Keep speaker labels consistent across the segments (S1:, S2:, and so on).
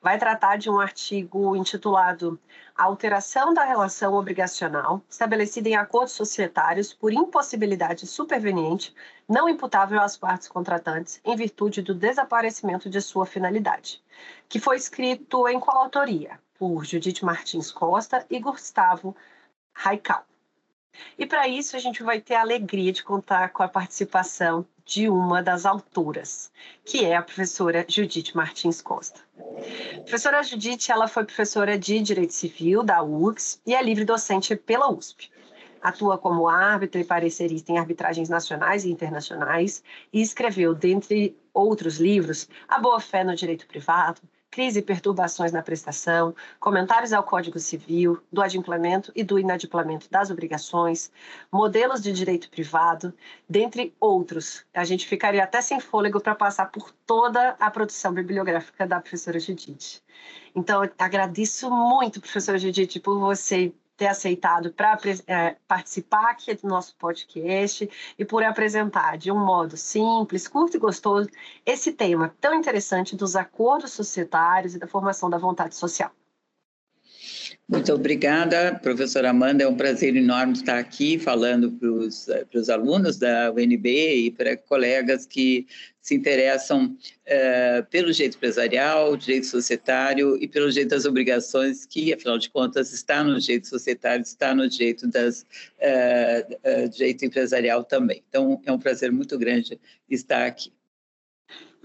S1: vai tratar de um artigo intitulado alteração da relação obrigacional estabelecida em acordos societários por impossibilidade superveniente não imputável às partes contratantes em virtude do desaparecimento de sua finalidade, que foi escrito em coautoria por Judite Martins Costa e Gustavo Raical. E para isso a gente vai ter a alegria de contar com a participação de uma das autoras, que é a professora Judite Martins Costa. A professora Judite, ela foi professora de Direito Civil da UX e é livre docente pela USP. Atua como árbitra e parecerista em arbitragens nacionais e internacionais e escreveu, dentre outros livros, A Boa Fé no Direito Privado, crise e perturbações na prestação, comentários ao Código Civil, do adimplemento e do inadimplemento das obrigações, modelos de direito privado, dentre outros. A gente ficaria até sem fôlego para passar por toda a produção bibliográfica da professora Judite. Então, agradeço muito, professora Judite, por você ter aceitado para é, participar aqui do nosso podcast e por apresentar de um modo simples, curto e gostoso esse tema tão interessante dos acordos societários e da formação da vontade social.
S2: Muito obrigada, professora Amanda. É um prazer enorme estar aqui falando para os eh, alunos da UNB e para colegas que se interessam uh, pelo direito empresarial, direito societário e pelo direito das obrigações, que, afinal de contas, está no direito societário, está no direito, das, uh, direito empresarial também. Então, é um prazer muito grande estar aqui.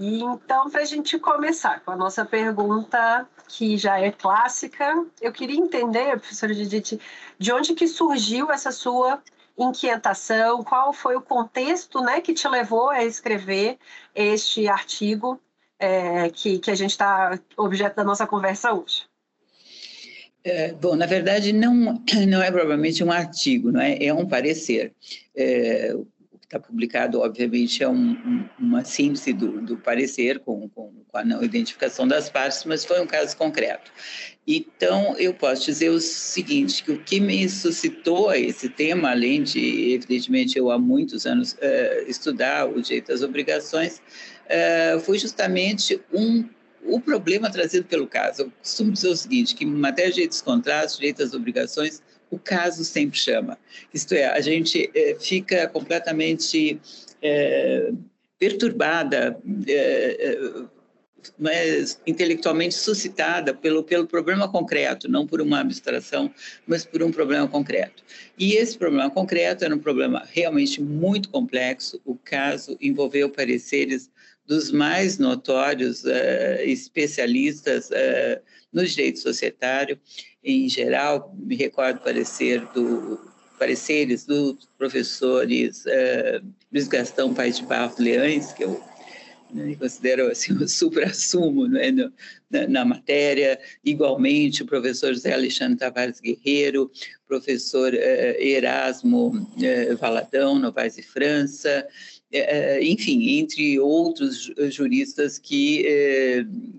S1: Então, para a gente começar com a nossa pergunta, que já é clássica, eu queria entender, professora Judite, de onde que surgiu essa sua inquietação, qual foi o contexto né, que te levou a escrever este artigo é, que, que a gente está objeto da nossa conversa hoje.
S2: É, bom, na verdade, não, não é provavelmente um artigo, não é? é um parecer. É, está publicado, obviamente, é um, um, uma síntese do, do parecer com, com, com, a não identificação das partes, mas foi um caso concreto. Então, eu posso dizer o seguinte, que o que me suscitou esse tema, além de, evidentemente, eu há muitos anos uh, estudar o direito das obrigações, uh, foi justamente um o problema trazido pelo caso. Eu costumo dizer o seguinte, que em matéria de direitos contratos, direito às obrigações, o caso sempre chama. Isto é, a gente é, fica completamente é, perturbada, é, mas intelectualmente suscitada pelo, pelo problema concreto, não por uma abstração, mas por um problema concreto. E esse problema concreto era um problema realmente muito complexo. O caso envolveu pareceres dos mais notórios especialistas no direito societário em geral, me recordo parecer do, pareceres dos professores uh, Luiz Gastão Paes de Barros Leães, que eu né, considero assim, o supra-sumo né, na, na, matéria, igualmente o professor José Alexandre Tavares Guerreiro, professor uh, Erasmo uh, Valadão, Novaes e França, enfim, entre outros juristas que,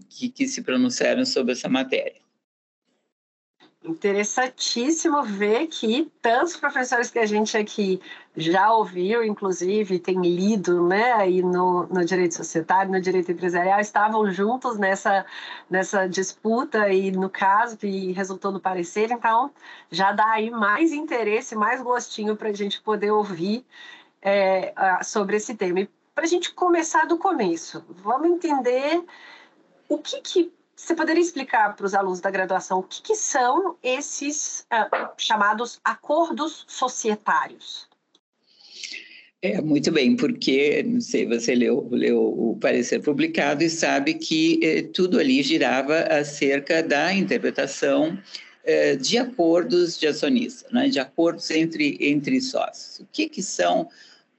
S2: que, que se pronunciaram sobre essa matéria.
S1: Interessantíssimo ver que tantos professores que a gente aqui já ouviu, inclusive, tem lido né, aí no, no direito societário, no direito empresarial, estavam juntos nessa, nessa disputa e no caso que resultou no parecer, então já dá aí mais interesse, mais gostinho para a gente poder ouvir é, sobre esse tema. E para a gente começar do começo, vamos entender o que, que você poderia explicar para os alunos da graduação o que, que são esses uh, chamados acordos societários?
S2: É, muito bem, porque, não sei, você leu, leu o parecer publicado e sabe que eh, tudo ali girava acerca da interpretação eh, de acordos de acionista, né, de acordos entre, entre sócios. O que, que são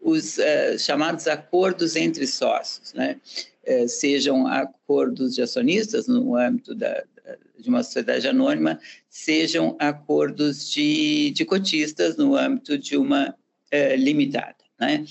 S2: os eh, chamados acordos entre sócios? Né? Eh, sejam acordos de acionistas no âmbito da, de uma sociedade anônima, sejam acordos de, de cotistas no âmbito de uma eh, limitada. Né?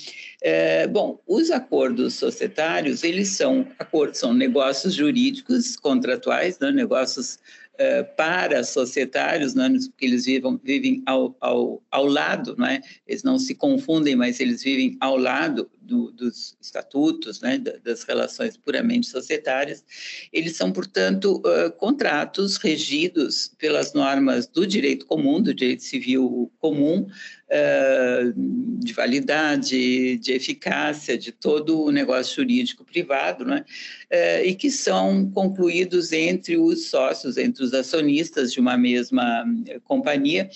S2: Bom, os acordos societários, eles são acordos, são negócios jurídicos contratuais, né? negócios uh, para societários, né? porque eles vivem, vivem ao, ao, ao lado, não é? eles não se confundem, mas eles vivem ao lado do, dos estatutos, né, das relações puramente societárias, eles são, portanto, uh, contratos regidos pelas normas do direito comum, do direito civil comum, uh, de validade, de eficácia, de todo o negócio jurídico privado, né, uh, e que são concluídos entre os sócios, entre os acionistas de uma mesma companhia,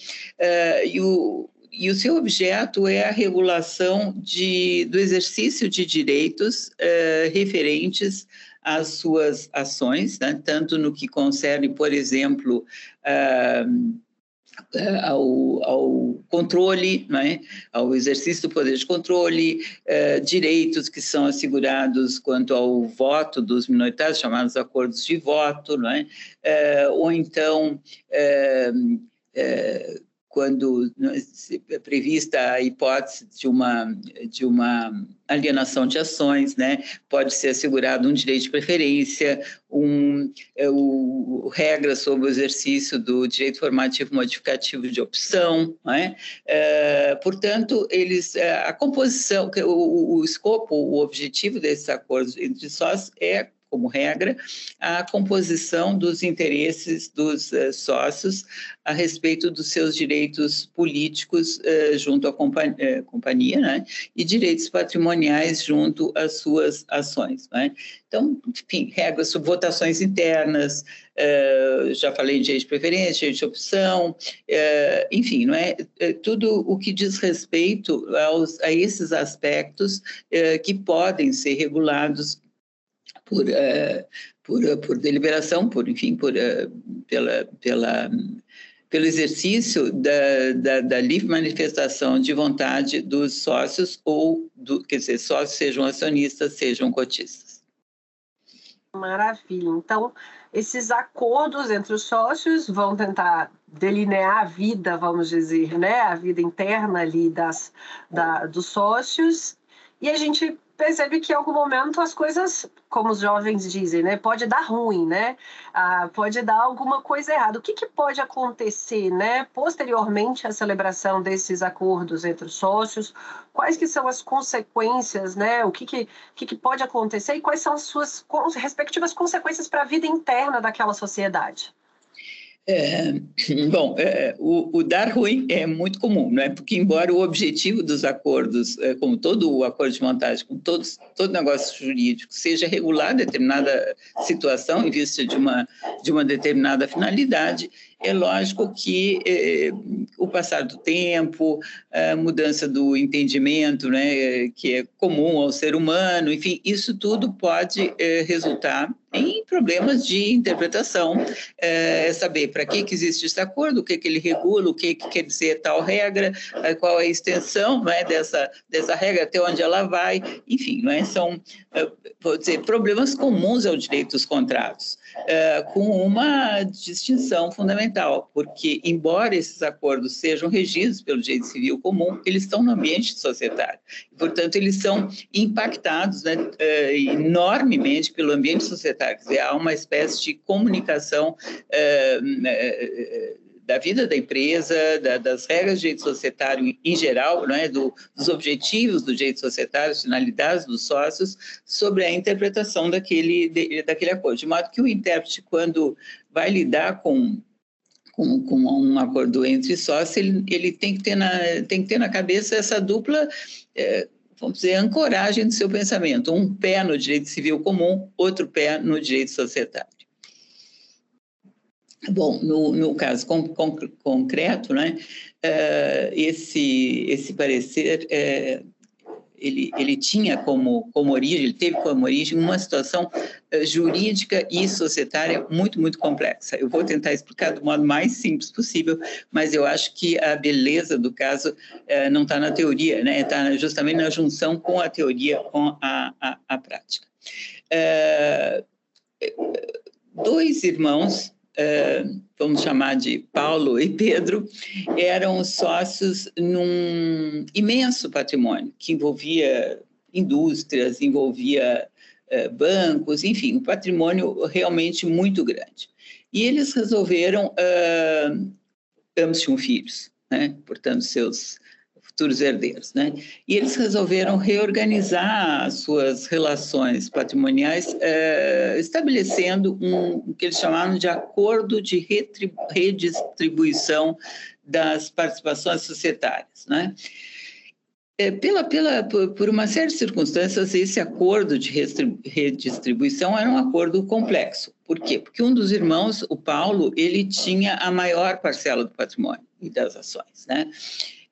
S2: e o e o seu objeto é a regulação de, do exercício de direitos eh, referentes às suas ações, né? tanto no que concerne, por exemplo, ah, ao, ao, controle, né? ao exercício do poder de controle, eh, direitos que são assegurados quanto ao voto dos minoritários, chamados acordos de voto, né? ou então quando é prevista a hipótese de uma, de uma alienação de ações, né? pode ser assegurado um direito de preferência, um, é, o, regras sobre o exercício do direito formativo modificativo de opção. Né? É, portanto, eles, é, a composição, o, o escopo, o objetivo desses acordos entre sócios é como regra, a composição dos interesses dos uh, sócios a respeito dos seus direitos políticos uh, junto à companhia, uh, companhia né? e direitos patrimoniais junto às suas ações. Né? Então, enfim, regras sobre votações internas, já falei de direito de preferência, direito de opção, enfim, não é? tudo o que diz respeito aos, a esses aspectos que podem ser regulados por, uh, por, uh, por deliberação, por, enfim, por, uh, pela, pela, pelo exercício da, da, da, livre manifestação de vontade dos sócios ou, do, quer dizer, sócios sejam acionistas, sejam cotistas.
S1: Maravilha. Então, esses acordos entre os sócios vão tentar delinear a vida, vamos dizer, né, a vida interna ali das, da, dos sócios, e a gente percebe que em algum momento as coisas, como os jovens dizem, né, pode dar ruim, né? Ah, pode dar alguma coisa errada. O que, que pode acontecer, né, posteriormente à celebração desses acordos entre os sócios? Quais que são as consequências, né? O que, que, que, que pode acontecer e quais são as suas respectivas consequências para a vida interna daquela sociedade?
S2: É, bom, é, o, o, dar ruim é muito comum, não é? Porque embora o objetivo dos acordos, é, como todo o acordo de montagem, com todos, todo negócio jurídico, seja regular determinada situação em vista de uma de uma determinada finalidade, é lógico que é, o passar do tempo, a mudança do entendimento, né, que é comum ao ser humano, enfim, isso tudo pode é, resultar em problemas de interpretação, é, saber para que, que existe esse acordo, o que, que ele regula, o que, que quer dizer tal regra, qual é a extensão né, dessa, dessa regra, até onde ela vai, enfim, é? são vou dizer, problemas comuns ao direito dos contratos, com uma distinção fundamental fundamental, porque, embora esses acordos sejam regidos pelo direito civil comum, eles estão no ambiente societário. Portanto, eles são impactados né, eh, enormemente pelo ambiente societário. Quer dizer, há uma espécie de comunicação eh, da vida da empresa, da, das regras do direito societário em geral, é? Do, dos objetivos do direito societário, as finalidades dos sócios, sobre a interpretação daquele, de, daquele acordo. De modo que o intérprete, quando vai lidar com com, com, um acordo entre sócios, ele, ele tem, que ter na, tem que ter na cabeça essa dupla é, vamos dizer, ancoragem do seu pensamento. Um pé no direito civil comum, outro pé no direito societário. Bom, no, no caso con, con, concreto, né, uh, esse, esse parecer uh, ele, ele tinha como, como origem, ele teve como origem uma situação uh, jurídica e societária muito, muito complexa. Eu vou tentar explicar do modo mais simples possível, mas eu acho que a beleza do caso uh, não está na teoria, né? está justamente na junção com a teoria, com a, a, a prática. Uh, dois irmãos vamos chamar de Paulo e Pedro, eram sócios num imenso patrimônio que envolvia indústrias, envolvia bancos, enfim, um patrimônio realmente muito grande. E eles resolveram, ambos tinham filhos, né? portanto, seus futuros herdeiros, né? E eles resolveram reorganizar as suas relações patrimoniais, é, estabelecendo um o que eles chamaram de acordo de redistribuição das participações societárias, né? É, pela, pela, por, por uma série de circunstâncias, esse acordo de redistribuição era um acordo complexo. Por quê? Porque um dos irmãos, o Paulo, ele tinha a maior parcela do patrimônio e das ações, né?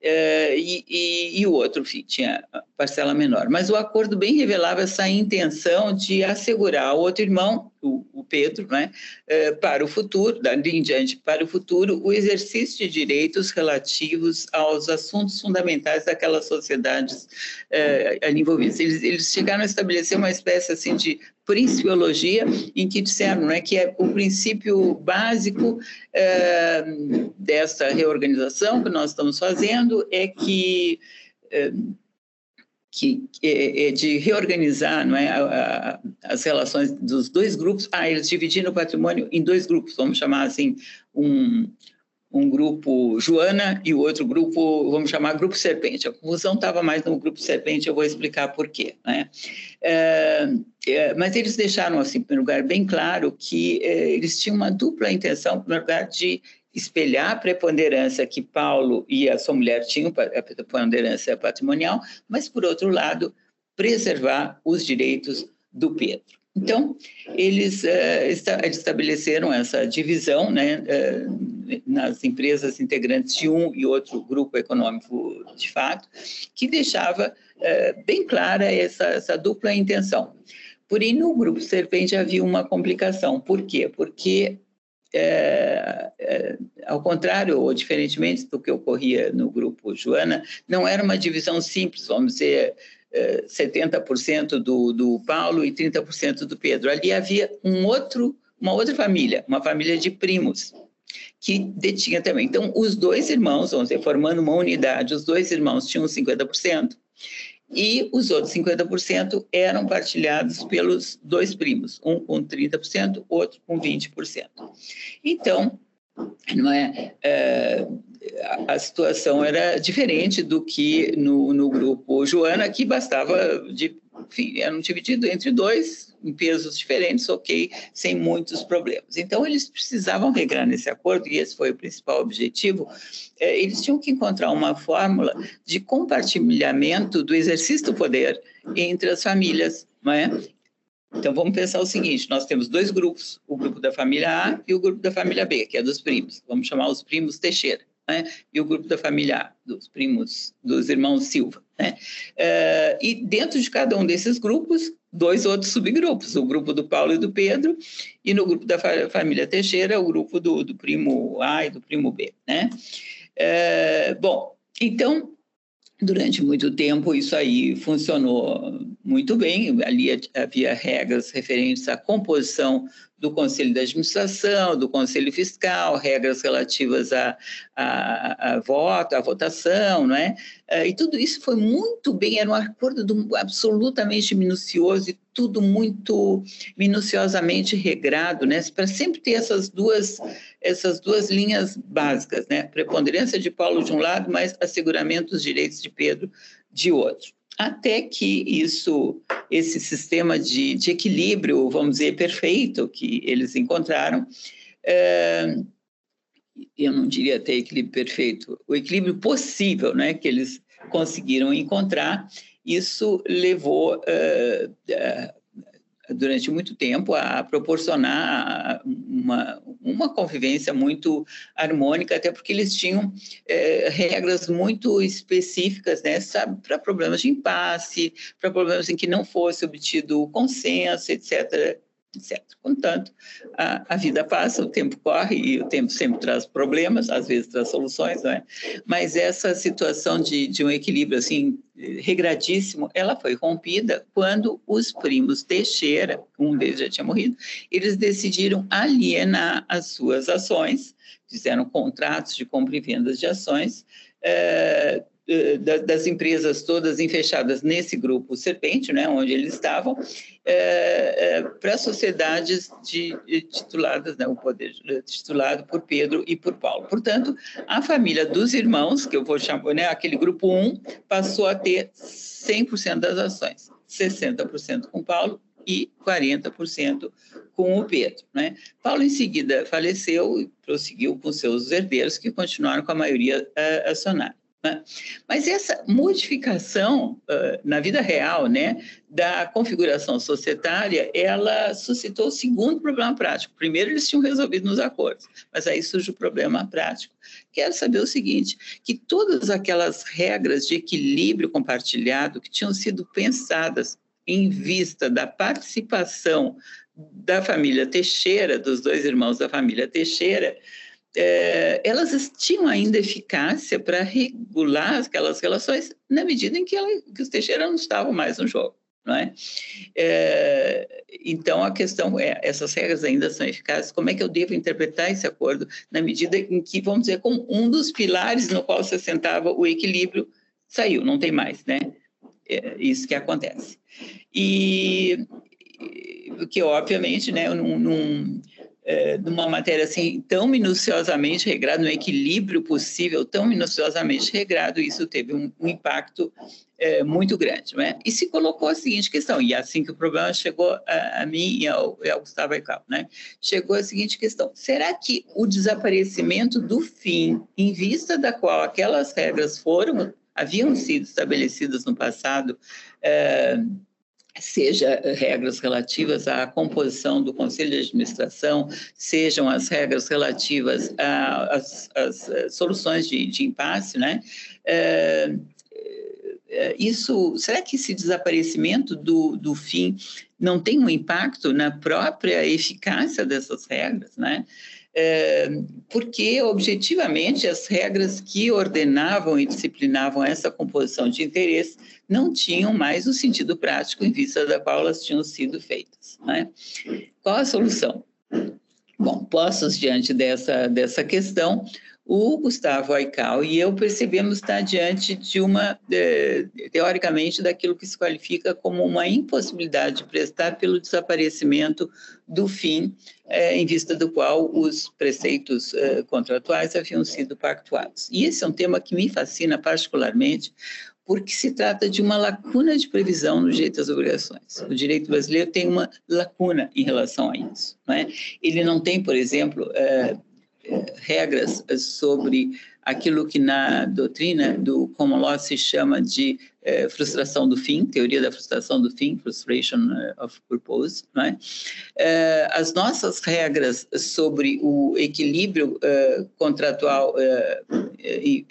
S2: Eh, e, o outro tinha parcela menor. Mas o acordo bem revelava essa intenção de assegurar ao outro irmão, o, o Pedro, né, eh, para o futuro, dali em diante para o futuro, o exercício de direitos relativos aos assuntos fundamentais daquelas sociedades ali envolvidas. Eles, eles chegaram a estabelecer uma espécie assim de principiologia, em que disseram né, que é o princípio básico é, dessa reorganização que nós estamos fazendo é que, é, que é de reorganizar não é, a, a, as relações dos dois grupos. Ah, eles dividiram o patrimônio em dois grupos, vamos chamar assim, um, um grupo Joana e o outro grupo, vamos chamar Grupo Serpente. A confusão estava mais no Grupo Serpente, eu vou explicar por quê. Né? É, é, mas eles deixaram, assim, em primeiro lugar, bem claro que é, eles tinham uma dupla intenção, em primeiro lugar, de espelhar a preponderância que Paulo e a sua mulher tinham, a preponderância patrimonial, mas, por outro lado, preservar os direitos do Pedro. Então, eles uh, estabeleceram essa divisão né, uh, nas empresas integrantes de um e outro grupo econômico de fato, que deixava uh, bem clara essa, essa, dupla intenção. Porém, no grupo Serpente havia uma complicação. Por quê? Porque, ao contrário ou diferentemente do que ocorria no grupo Joana, não era uma divisão simples, vamos dizer 70% do, do Paulo e 30% do Pedro. Ali havia um outro, uma outra família, uma família de primos, que detinha também. Então, os dois irmãos, vamos dizer, formando uma unidade, os dois irmãos tinham 50%, e os outros 50% eram partilhados pelos dois primos, um com 30%, outro com 20%. Então, não é, é a situação era diferente do que no, no grupo Joana, que bastava de enfim, eram divididos entre dois, em pesos diferentes, ok, sem muitos problemas. Então, eles precisavam regrar nesse acordo, e esse foi o principal objetivo, é, eles tinham que encontrar uma fórmula de compartilhamento do exercício do poder entre as famílias, é? Então, vamos pensar o seguinte: nós temos dois grupos, o grupo da família A e o grupo da família B, que é dos primos. Vamos chamar os primos Teixeira. Né? E o grupo da família A, dos primos, dos irmãos Silva. Né? Uh, e dentro de cada um desses grupos, dois outros subgrupos, o grupo do Paulo e do Pedro, e no grupo da família Teixeira, o grupo do, do primo A e do primo B. Né? Uh, bom, então, durante muito tempo isso aí funcionou muito bem, ali havia regras referentes à composição do Conselho de Administração, do Conselho Fiscal, regras relativas a, a, a voto, à votação, não é? Eh, e tudo isso foi muito bem, era um acordo do, absolutamente minucioso e tudo muito minuciosamente regrado, né? Para sempre ter essas duas, essas duas linhas básicas, né? Preponderância de Paulo de um lado, mas asseguramento dos direitos de Pedro de outro até que isso, esse sistema de, de, equilíbrio, vamos dizer, perfeito que eles encontraram, é, eu não diria até equilíbrio perfeito, o equilíbrio possível, né, que eles conseguiram encontrar, isso levou é, é, durante muito tempo a proporcionar uma, uma convivência muito harmônica, até porque eles tinham é, regras muito específicas né, para problemas de impasse, para problemas em que não fosse obtido consenso, etc etc. Contanto, a, a vida passa, o tempo corre e o tempo sempre traz problemas, às vezes traz soluções, não é? Mas essa situação de, de um equilíbrio assim regradíssimo, ela foi rompida quando os primos Teixeira, um deles já tinha morrido, eles decidiram alienar as suas ações, fizeram contratos de compra e vendas de ações, é, das empresas todas enfechadas nesse grupo Serpente, né, onde eles estavam, é, é, para sociedades de, de tituladas, né, o poder titulado por Pedro e por Paulo. Portanto, a família dos irmãos, que eu vou chamar, né, aquele grupo 1, passou a ter 100% das ações, 60% com Paulo e 40% com o Pedro. Né? Paulo, em seguida, faleceu e prosseguiu com seus herdeiros, que continuaram com a maioria uh, acionária. Né? Mas essa modificação na vida real né, da configuração societária, ela suscitou o segundo problema prático. Primeiro, eles tinham resolvido nos acordos, mas aí surge o problema prático. Quero saber o seguinte, que todas aquelas regras de equilíbrio compartilhado que tinham sido pensadas em vista da participação da família Teixeira, dos dois irmãos da família Teixeira, é, elas tinham ainda eficácia para regular aquelas relações na medida em que, ela, que os Teixeira não estavam mais no jogo. Não é? é? então, a questão é, essas regras ainda são eficazes, como é que eu devo interpretar esse acordo na medida em que, vamos dizer, como um dos pilares no qual se assentava o equilíbrio saiu, não tem mais, né? É isso que acontece. E, que, obviamente, né, num, num é, numa matéria assim tão minuciosamente regrada, no equilíbrio possível tão minuciosamente regrado, isso teve um, um impacto é, muito grande. Né? E se colocou a seguinte questão, e é assim que o problema chegou a, a mim e ao, ao Gustavo Eichel, né? chegou a seguinte questão, será que o desaparecimento do fim, em vista da qual aquelas regras foram, haviam sido estabelecidas no passado, é, seja regras relativas à composição do Conselho de Administração, sejam as regras relativas às, às eh, soluções de, de, impasse, né? É, isso, será que esse desaparecimento do, do fim não tem um impacto na própria eficácia dessas regras, né? Porque objetivamente as regras que ordenavam e disciplinavam essa composição de interesse não tinham mais o sentido prático em vista da qual elas tinham sido feitas. Né? Qual a solução? Bom, postos diante dessa, dessa questão, o Gustavo Aical e eu percebemos estar diante de uma, teoricamente, daquilo que se qualifica como uma impossibilidade de prestar pelo desaparecimento do fim, é, em vista do qual os preceitos é, contratuais haviam sido pactuados. E esse é um tema que me fascina particularmente, porque se trata de uma lacuna de previsão no direito das obrigações. O direito brasileiro tem uma lacuna em relação a isso. Não é? Ele não tem, por exemplo, é, regras sobre aquilo que na doutrina do common law se chama de eh, frustração do fim, teoria da frustração do fim, frustration eh, of purpose. Né? Eh, as nossas regras sobre o equilíbrio contratual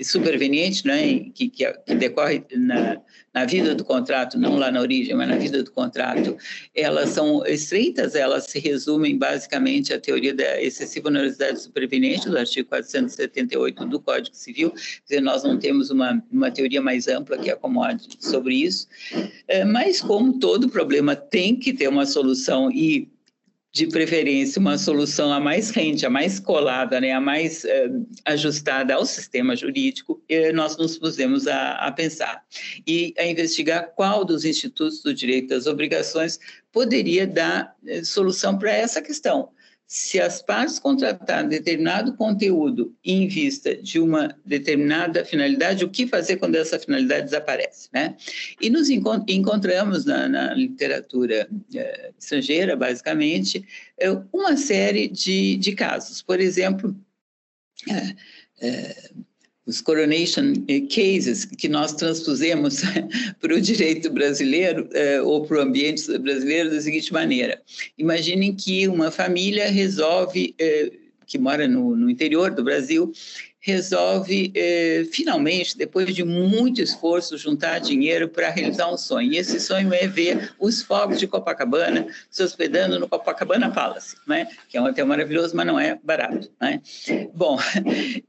S2: superveniente, né, que, que, que decorre na, na vida do contrato, não lá na origem, mas na vida do contrato, elas são estreitas, elas se resumem basicamente à teoria da excessiva onerosidade superveniente, do artigo 478 do Código Civil, quer dizer, nós não temos uma, uma teoria mais ampla que acomode sobre isso, é, mas como todo problema tem que ter uma solução e de preferência uma solução a mais rente, a mais colada, né, a mais eh, ajustada ao sistema jurídico, eh, nós nos pusemos a, a, pensar e a investigar qual dos institutos do direito das obrigações poderia dar eh, solução para essa questão se as partes contratarem determinado conteúdo em vista de uma determinada finalidade, o que fazer quando essa finalidade desaparece, né? E nos encontramos na, na literatura é, estrangeira, basicamente, é, uma série de, de casos. Por exemplo, é, os coronation cases que nós transpusemos para o direito brasileiro eh, ou para o ambiente brasileiro da seguinte maneira: imaginem que uma família resolve, eh, que mora no, no, interior do Brasil, resolve eh, finalmente, depois de muito esforço, juntar dinheiro para realizar um sonho. E esse sonho é ver os fogos de Copacabana se hospedando no Copacabana Palace, né? que é um hotel maravilhoso, mas não é barato. Né? Bom,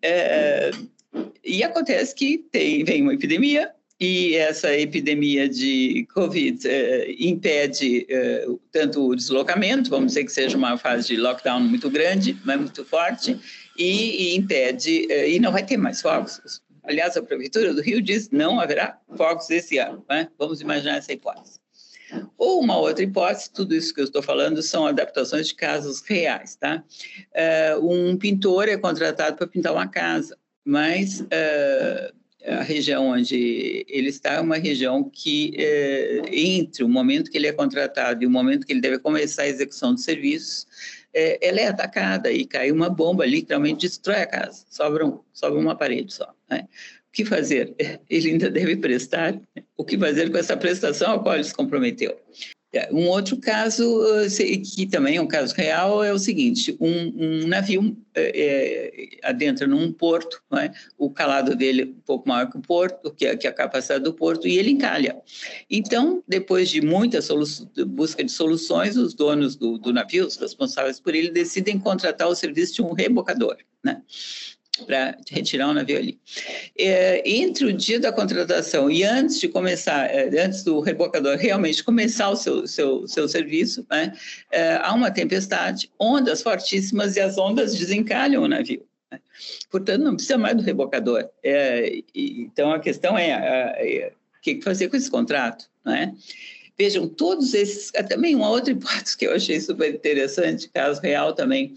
S2: E acontece que tem, vem uma epidemia, e essa epidemia de Covid eh, impede eh, tanto o deslocamento, vamos dizer que seja uma fase de lockdown muito grande, mas muito forte, e, e impede, eh, e não vai ter mais fogos. Aliás, a Prefeitura do Rio diz não haverá fogos esse ano. Né? Vamos imaginar essa hipótese. Ou uma outra hipótese, tudo isso que eu estou falando são adaptações de casos reais, tá? um pintor é contratado para pintar uma casa mas uh, a região onde ele está é uma região que, uh, entre o momento que ele é contratado e o momento que ele deve começar a execução dos serviços, uh, ela é atacada e cai uma bomba, literalmente destrói a casa, sobra, um, sobra uma parede só. Né? O que fazer? Ele ainda deve prestar. O que fazer com essa prestação a qual ele se comprometeu? É, um outro caso, que também é um caso real, é o seguinte: um, um navio é, adentra num porto, é? o calado dele é um pouco maior que o porto, que, que a capacidade do porto, e ele encalha. Então, depois de muita busca de soluções, os donos do, do navio, os responsáveis por ele, decidem contratar o serviço de um rebocador. Né? Para retirar o navio ali. É, entre o dia da contratação e antes de começar, é, antes do rebocador realmente começar o seu, seu, seu serviço, né, é, há uma tempestade, ondas fortíssimas e as ondas desencalham o navio. Né? Portanto, não precisa mais do rebocador. É, e, então, a questão é, é, o que fazer com esse contrato, né? Vejam, todos esses... Também uma outra hipótese que eu achei super interessante, caso real também,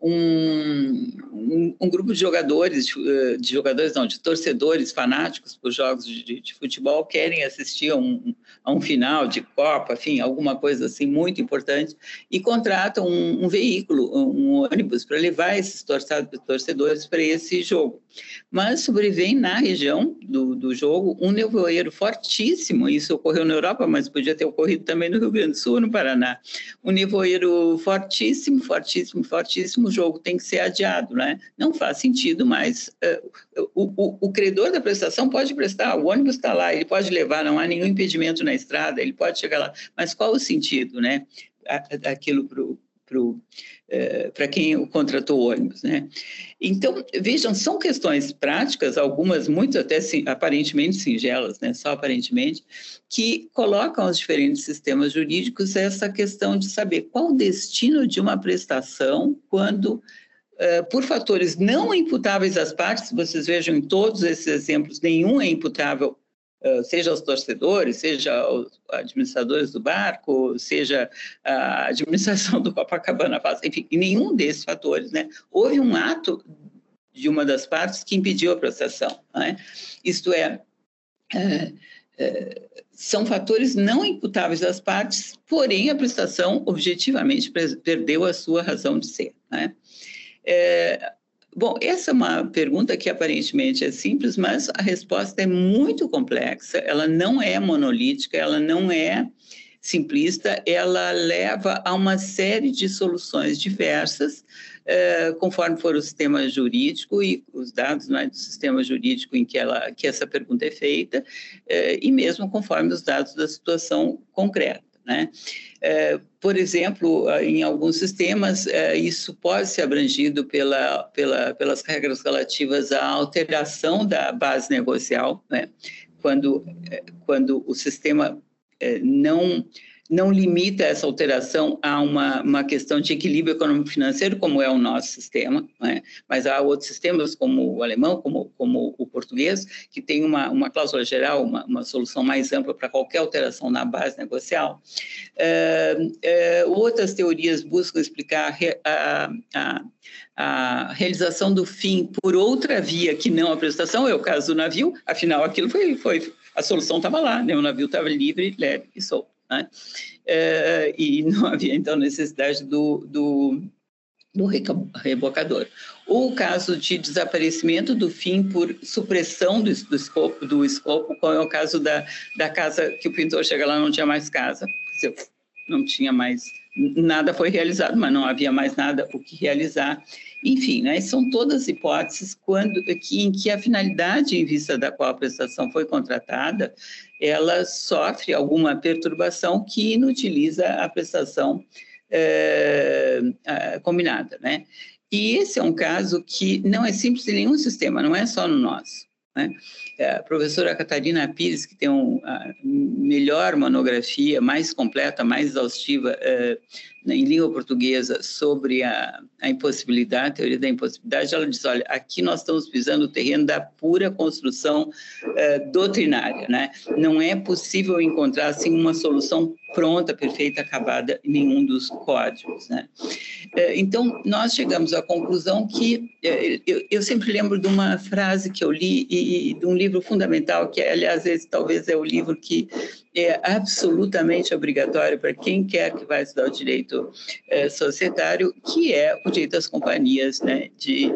S2: um, um, um, grupo de jogadores, eh, de jogadores não, de torcedores fanáticos por jogos de, de futebol querem assistir a um, a um, final de Copa, enfim, alguma coisa assim muito importante, e contratam um, um veículo, um ônibus, para levar esses torcedores para esse jogo. Mas sobrevém na região do, do jogo um nevoeiro fortíssimo, isso ocorreu na Europa, mas podia ter ocorrido também no Rio Grande do Sul, no Paraná. Um nevoeiro fortíssimo, fortíssimo, fortíssimo, o jogo tem que ser adiado, né? Não faz sentido, mas uh, o, o, o, credor da prestação pode prestar, o ônibus está lá, ele pode levar, não há nenhum impedimento na estrada, ele pode chegar lá, mas qual o sentido, né? Aquilo para para uh, quem contratou o ônibus, né? Então, vejam, são questões práticas, algumas muito até sim, aparentemente singelas, né? Só aparentemente, que colocam aos diferentes sistemas jurídicos essa questão de saber qual o destino de uma prestação quando Uh, por fatores não imputáveis às partes, vocês vejam em todos esses exemplos, nenhum é imputável seja os torcedores, seja os administradores do barco, seja a administração do Copacabana enfim, em nenhum desses fatores, né, houve um ato de uma das partes que impediu a processação. Né? Isto é, é, é, são fatores não imputáveis às partes, porém a prestação objetivamente perdeu a sua razão de ser. Né? É, Bom, essa é uma pergunta que aparentemente é simples, mas a resposta é muito complexa, ela não é monolítica, ela não é simplista, ela leva a uma série de soluções diversas, eh, conforme for o sistema jurídico e os dados é, do sistema jurídico em que, ela, que essa pergunta é feita, eh, e mesmo conforme os dados da situação concreta. Né? É, por exemplo, em alguns sistemas, é, isso pode ser abrangido pela, pela, pelas regras relativas à alteração da base negocial, né? quando, é, quando o sistema não não limita essa alteração a uma, uma questão de equilíbrio econômico-financeiro, como é o nosso sistema, né? mas há outros sistemas, como o alemão, como, como o português, que tem uma, uma cláusula geral, uma, uma solução mais ampla para qualquer alteração na base negocial. É, é, outras teorias buscam explicar a, a, a realização do fim por outra via que não a prestação, é o caso do navio, afinal, aquilo foi, foi a solução estava lá, né? o navio estava livre, leve e solto. Né? É, e não havia, então, necessidade do, do, do rebocador. O caso de desaparecimento do fim por supressão do, do, escopo, do escopo, como é o caso da, da casa que o pintor chega lá não tinha mais casa, não tinha mais, nada foi realizado, mas não havia mais nada o que realizar. Enfim, né, são todas hipóteses quando, que, em que a finalidade em vista da qual a prestação foi contratada, ela sofre alguma perturbação que inutiliza a prestação é, combinada. Né? E esse é um caso que não é simples em nenhum sistema, não é só no nosso. Né? É, a professora Catarina Pires, que tem um, a melhor monografia, mais completa, mais exaustiva é, em língua portuguesa sobre a, a, impossibilidade, a teoria da impossibilidade, ela diz, olha, aqui nós estamos pisando o terreno da pura construção é, doutrinária, né? Não é possível encontrar, assim, uma solução pronta, perfeita, acabada em nenhum dos códigos, né? É, então, nós chegamos à conclusão que, é, eu, sempre lembro de uma frase que eu li e, e de um livro fundamental, que, aliás, esse talvez é o livro que é absolutamente obrigatório para quem quer que vai estudar o direito é, societário, que é o direito das companhias, né, de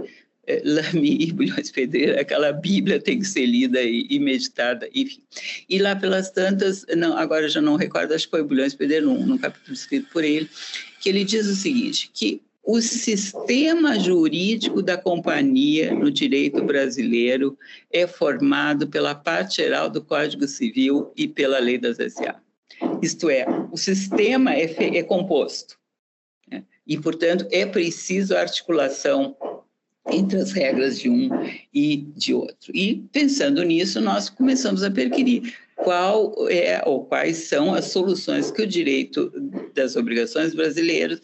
S2: é, Lamy e Bulhões Pedreira, aquela Bíblia tem que ser lida e, e, meditada, enfim. E lá pelas tantas, não, agora já não recordo, acho que foi Bulhões Pedreira, num, num capítulo escrito por ele, que ele diz o seguinte, que o sistema jurídico da companhia no direito brasileiro é formado pela parte geral do Código Civil e pela lei das SA. Isto é, o sistema é, é composto né? e, portanto, é preciso articulação entre as regras de um e de outro. E pensando nisso, nós começamos a perquirir qual é ou quais são as soluções que o direito das obrigações brasileiras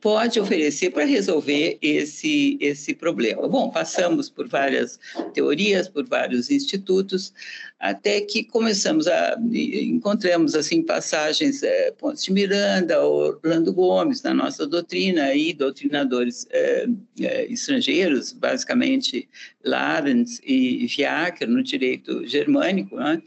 S2: pode oferecer para resolver esse esse problema. Bom, passamos por várias teorias, por vários institutos, até que começamos a encontramos assim passagens é, Pontes de Miranda, Orlando Gomes na nossa doutrina e doutrinadores é, é, estrangeiros, basicamente Larens e Viaker no direito germânico, né?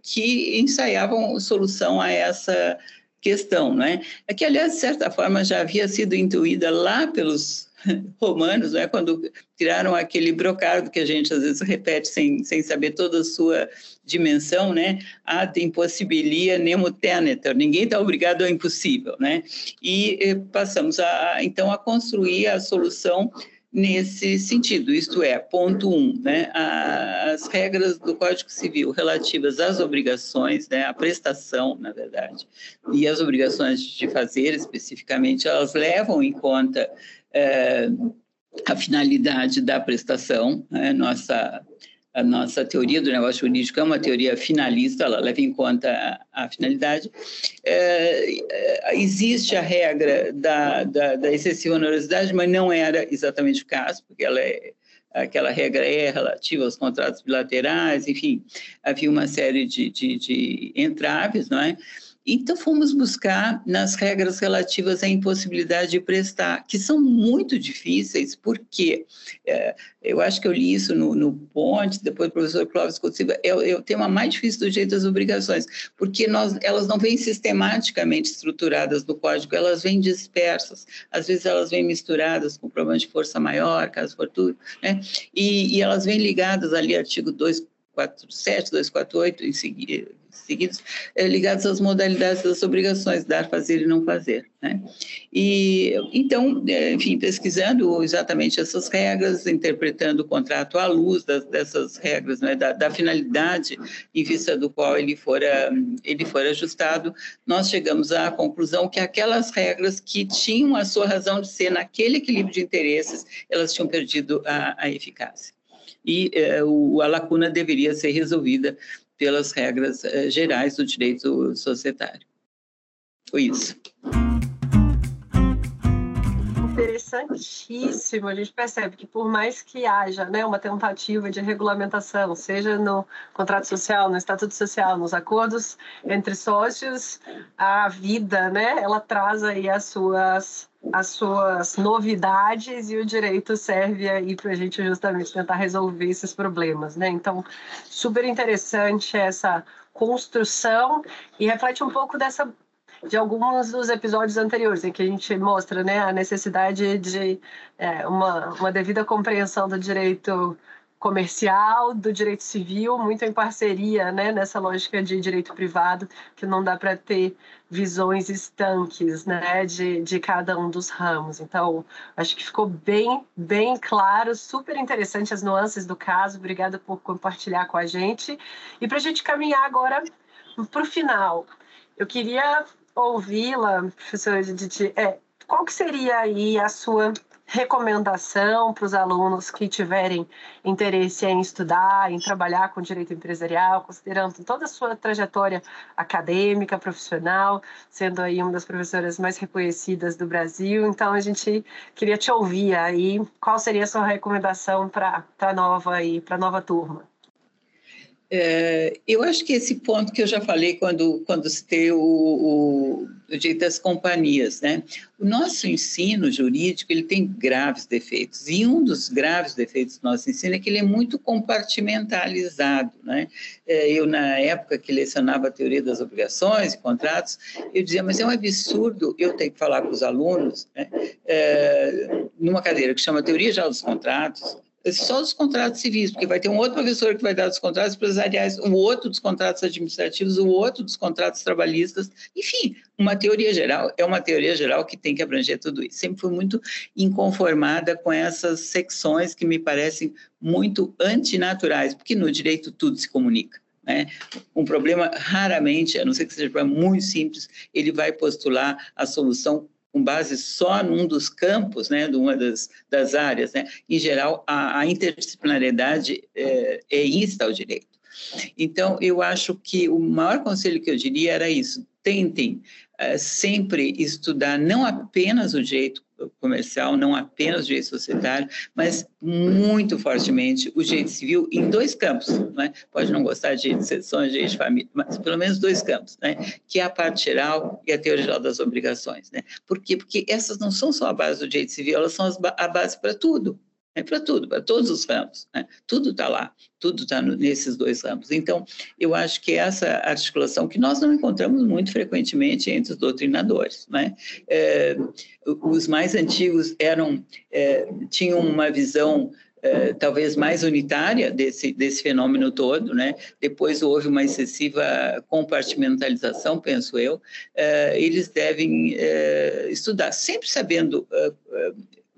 S2: que ensaiavam solução a essa questão, né? É que, aliás, de certa forma, já havia sido intuída lá pelos romanos, né? quando tiraram aquele brocardo que a gente às vezes repete sem, sem saber toda a sua dimensão, né? Ad impossibilia nemo teneter, ninguém está obrigado ao impossível, né? E eh, passamos a, então a construir a solução nesse sentido, isto é, ponto um, né, as regras do Código Civil relativas às obrigações, né, a prestação, na verdade, e as obrigações de fazer especificamente, elas levam em conta é, a finalidade da prestação, né, nossa a nossa teoria do negócio jurídico é uma teoria finalista, ela leva em conta a, a finalidade. É, é, existe a regra da, da, da, excessiva onerosidade, mas não era exatamente o caso, porque ela é, aquela regra é relativa aos contratos bilaterais, enfim, havia uma série de, de, de entraves, não é? Então, fomos buscar nas regras relativas à impossibilidade de prestar, que são muito difíceis, porque é, eu acho que eu li isso no, no Ponte, depois o professor Clóvis Couto Silva, é, é o tema mais difícil do jeito das obrigações, porque nós, elas não vêm sistematicamente estruturadas no código, elas vêm dispersas, às vezes elas vêm misturadas com problemas de força maior, caso for tudo, né? e, e elas vêm ligadas ali, artigo 247, 248, em seguida, seguidos, é, ligados às modalidades das obrigações, dar, fazer e não fazer. Né? E, então, é, enfim, pesquisando exatamente essas regras, interpretando o contrato à luz das, dessas regras, né, da, da, finalidade em vista do qual ele fora, ele for ajustado, nós chegamos à conclusão que aquelas regras que tinham a sua razão de ser naquele equilíbrio de interesses, elas tinham perdido a, a eficácia. E é, o, a lacuna deveria ser resolvida pelas regras é, gerais do direito societário. Foi isso
S1: interessantíssimo. A gente percebe que por mais que haja né, uma tentativa de regulamentação, seja no contrato social, no estatuto social, nos acordos entre sócios, a vida, né, ela traz aí as suas as suas novidades e o direito serve aí para a gente justamente tentar resolver esses problemas, né? Então, super interessante essa construção e reflete um pouco dessa de alguns dos episódios anteriores, em que a gente mostra né, a necessidade de é, uma, uma devida compreensão do direito comercial, do direito civil, muito em parceria né, nessa lógica de direito privado, que não dá para ter visões estanques né, de, de cada um dos ramos. Então, acho que ficou bem, bem claro, super interessante as nuances do caso. Obrigada por compartilhar com a gente. E para a gente caminhar agora para o final, eu queria ouvi-la, professora Didi, é, qual que seria aí a sua recomendação para os alunos que tiverem interesse em estudar, em trabalhar com direito empresarial, considerando toda a sua trajetória acadêmica, profissional, sendo aí uma das professoras mais reconhecidas do Brasil. Então a gente queria te ouvir aí, qual seria a sua recomendação para a nova nova turma?
S2: É, eu acho que esse ponto que eu já falei quando, quando citei o, o, o direito das companhias, né? O nosso ensino jurídico, ele tem graves defeitos, e um dos graves defeitos do nosso ensino é que ele é muito compartimentalizado, né? É, eu, na época que lecionava a teoria das obrigações e contratos, eu dizia, mas é um absurdo eu ter que falar com os alunos, né? É, numa cadeira que chama Teoria Geral dos Contratos, só dos contratos civis, porque vai ter um outro professor que vai dar dos contratos empresariais, um outro dos contratos administrativos, o um outro dos contratos trabalhistas, enfim, uma teoria geral, é uma teoria geral que tem que abranger tudo isso. Sempre fui muito inconformada com essas secções que me parecem muito antinaturais, porque no direito tudo se comunica. Né? Um problema raramente, a não ser que seja muito simples, ele vai postular a solução com base só num dos campos, né, de uma das, das áreas, né, em geral, a, a interdisciplinariedade é, é insta ao direito. Então, eu acho que o maior conselho que eu diria era isso: tentem é, sempre estudar não apenas o direito comercial, não apenas o direito societário, mas muito fortemente o direito civil em dois campos. Né? Pode não gostar de direito de seções, direito de família, mas pelo menos dois campos, né? que é a parte geral e a teoria geral das obrigações. Né? Por quê? Porque essas não são só a base do direito civil, elas são a base para tudo é para tudo, para todos os ramos. Né? Tudo está lá, tudo está nesses dois ramos. Então, eu acho que essa articulação que nós não encontramos muito frequentemente entre os doutrinadores. Né? É, os mais antigos eram é, tinham uma visão é, talvez mais unitária desse, desse fenômeno todo, né? Depois houve uma excessiva compartimentalização, penso eu. É, eles devem é, estudar, sempre sabendo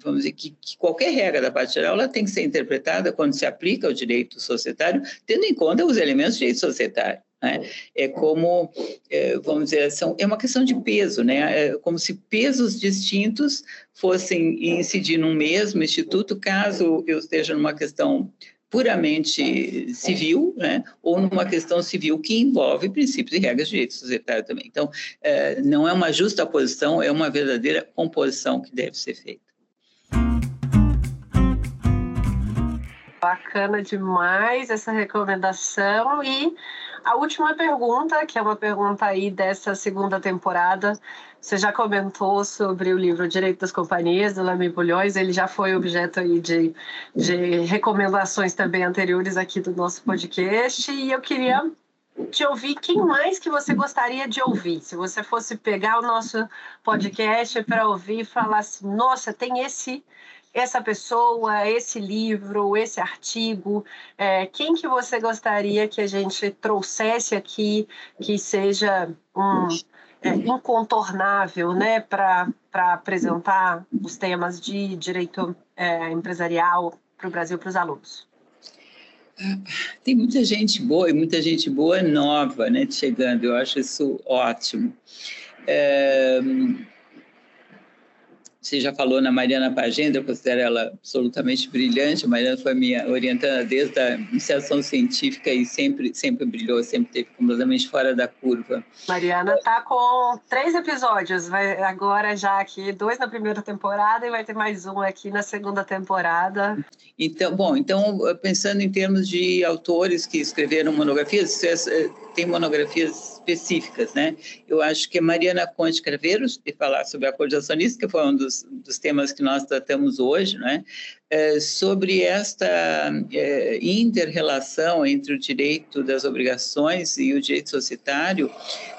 S2: vamos dizer, que, que, qualquer regra da parte geral ela tem que ser interpretada quando se aplica ao direito societário, tendo em conta os elementos do direito societário. Né? É como, é, vamos dizer, são, é uma questão de peso, né? É como se pesos distintos fossem incidir num mesmo instituto, caso eu esteja numa questão puramente civil, né, ou numa questão civil que envolve princípios e regras de direito societário também. Então, é, não é uma justa posição, é uma verdadeira composição que deve ser feita.
S1: Bacana demais essa recomendação. E a última pergunta, que é uma pergunta aí dessa segunda temporada, você já comentou sobre o livro Direito das Companhias, do Lamy Bulhões, ele já foi objeto aí de, de recomendações também anteriores aqui do nosso podcast, e eu queria de ouvir quem mais que você gostaria de ouvir. Se você fosse pegar o nosso podcast para ouvir e falar assim, nossa, tem esse essa pessoa, esse livro, esse artigo, é, quem que você gostaria que a gente trouxesse aqui que seja um é, incontornável, né, para apresentar os temas de direito é, empresarial para o Brasil para os alunos?
S2: Tem muita gente boa e muita gente boa nova, né, chegando. Eu acho isso ótimo. É, você já falou na Mariana Pagenda, eu considero ela absolutamente brilhante. A Mariana foi minha orientanda desde a iniciação científica e sempre, sempre brilhou, sempre teve completamente fora da curva.
S1: Mariana está com três episódios, vai agora já aqui, dois na primeira temporada e vai ter mais um aqui na segunda temporada.
S2: Então, bom, então pensando em termos de autores que escreveram monografias, é, tem monografias específicas, né? Eu acho que a Mariana Conte Craveiros, de falar sobre a acordacionista, que foi um dos, dos temas que nós tratamos hoje, né? É, sobre esta é, inter-relação entre o direito das obrigações e o direito societário,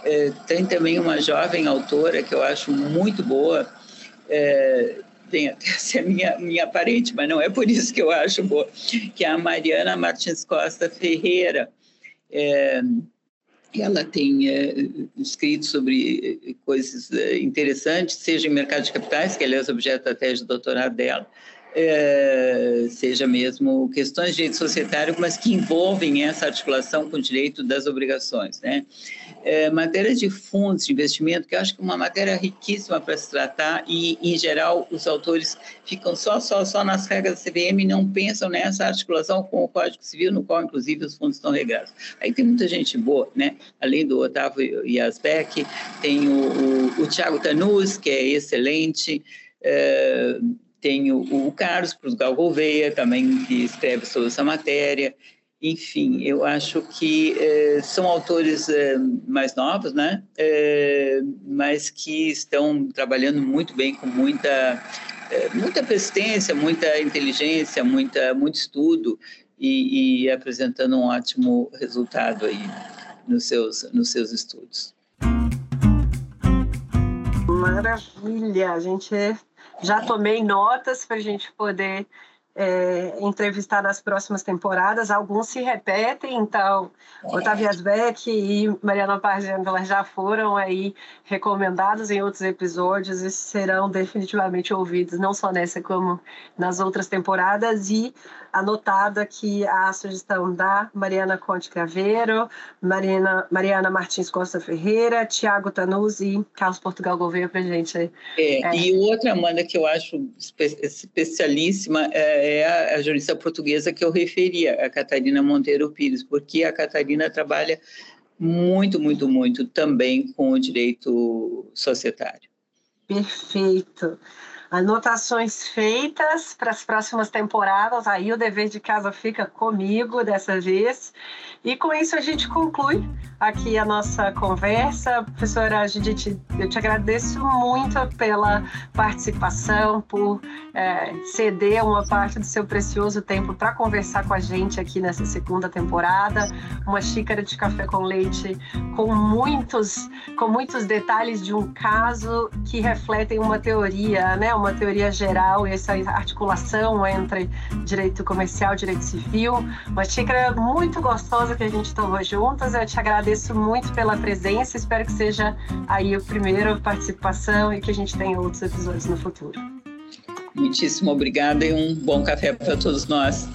S2: é, tem também uma jovem autora que eu acho muito boa, é, tem até ser minha, minha parente, mas não é por isso que eu acho boa, que é a Mariana Martins Costa Ferreira. É, ela tem é, escrito sobre eh, coisas eh, interessantes, seja em mercado de capitais, que aliás é objeto até de doutorado dela, é, seja mesmo questões de direito societário, mas que envolvem essa articulação com o direito das obrigações. Né? É, matéria de fundos de investimento, que eu acho que é uma matéria riquíssima para se tratar e, em geral, os autores ficam só, só, só nas regras da CVM e não pensam nessa articulação com o Código Civil, no qual, inclusive, os fundos estão regrados. Aí tem muita gente boa, né? além do Otávio Yasbeck, tem o, o, o Tiago Tanus, que é excelente, é, tem o, o Carlos Portugal Gouveia, também, que escreve sobre essa matéria. Enfim, eu acho que eh, são autores eh, mais novos, né? Eh, mas que estão trabalhando muito bem, com muita, muita persistência, muita inteligência, muita, muito estudo e, e apresentando um ótimo resultado aí nos seus, nos seus estudos.
S1: Maravilha! A gente já tomei notas para a gente poder é, entrevistar nas próximas temporadas. Alguns se repetem, então Otávio Asbeck e Mariana Parzenda já foram aí recomendados em outros episódios e serão definitivamente ouvidos, não só nessa como nas outras temporadas. E anotada aqui a sugestão da Mariana Conte Craveiro, Mariana, Mariana Martins Costa Ferreira, Tiago Tanuzzi e Carlos Portugal Gouveia para gente.
S2: É, é. E outra, Amanda, que eu acho especialíssima é, é a jurista portuguesa que eu referia, a Catarina Monteiro Pires, porque a Catarina trabalha muito, muito, muito também com o direito societário.
S1: Perfeito anotações feitas para as próximas temporadas. Aí o dever de casa fica comigo dessa vez. E com isso a gente conclui aqui a nossa conversa. Professora Judith, eu te agradeço muito pela participação, por é, ceder uma parte do seu precioso tempo para conversar com a gente aqui nessa segunda temporada. Uma xícara de café com leite com muitos, com muitos detalhes de um caso que refletem uma teoria, né? Uma teoria geral, essa articulação entre direito comercial e direito civil. Uma xícara muito gostosa que a gente tomou juntas. Eu te agradeço muito pela presença. Espero que seja aí a primeira participação e que a gente tenha outros episódios no futuro.
S2: Muitíssimo obrigada e um bom café para todos nós.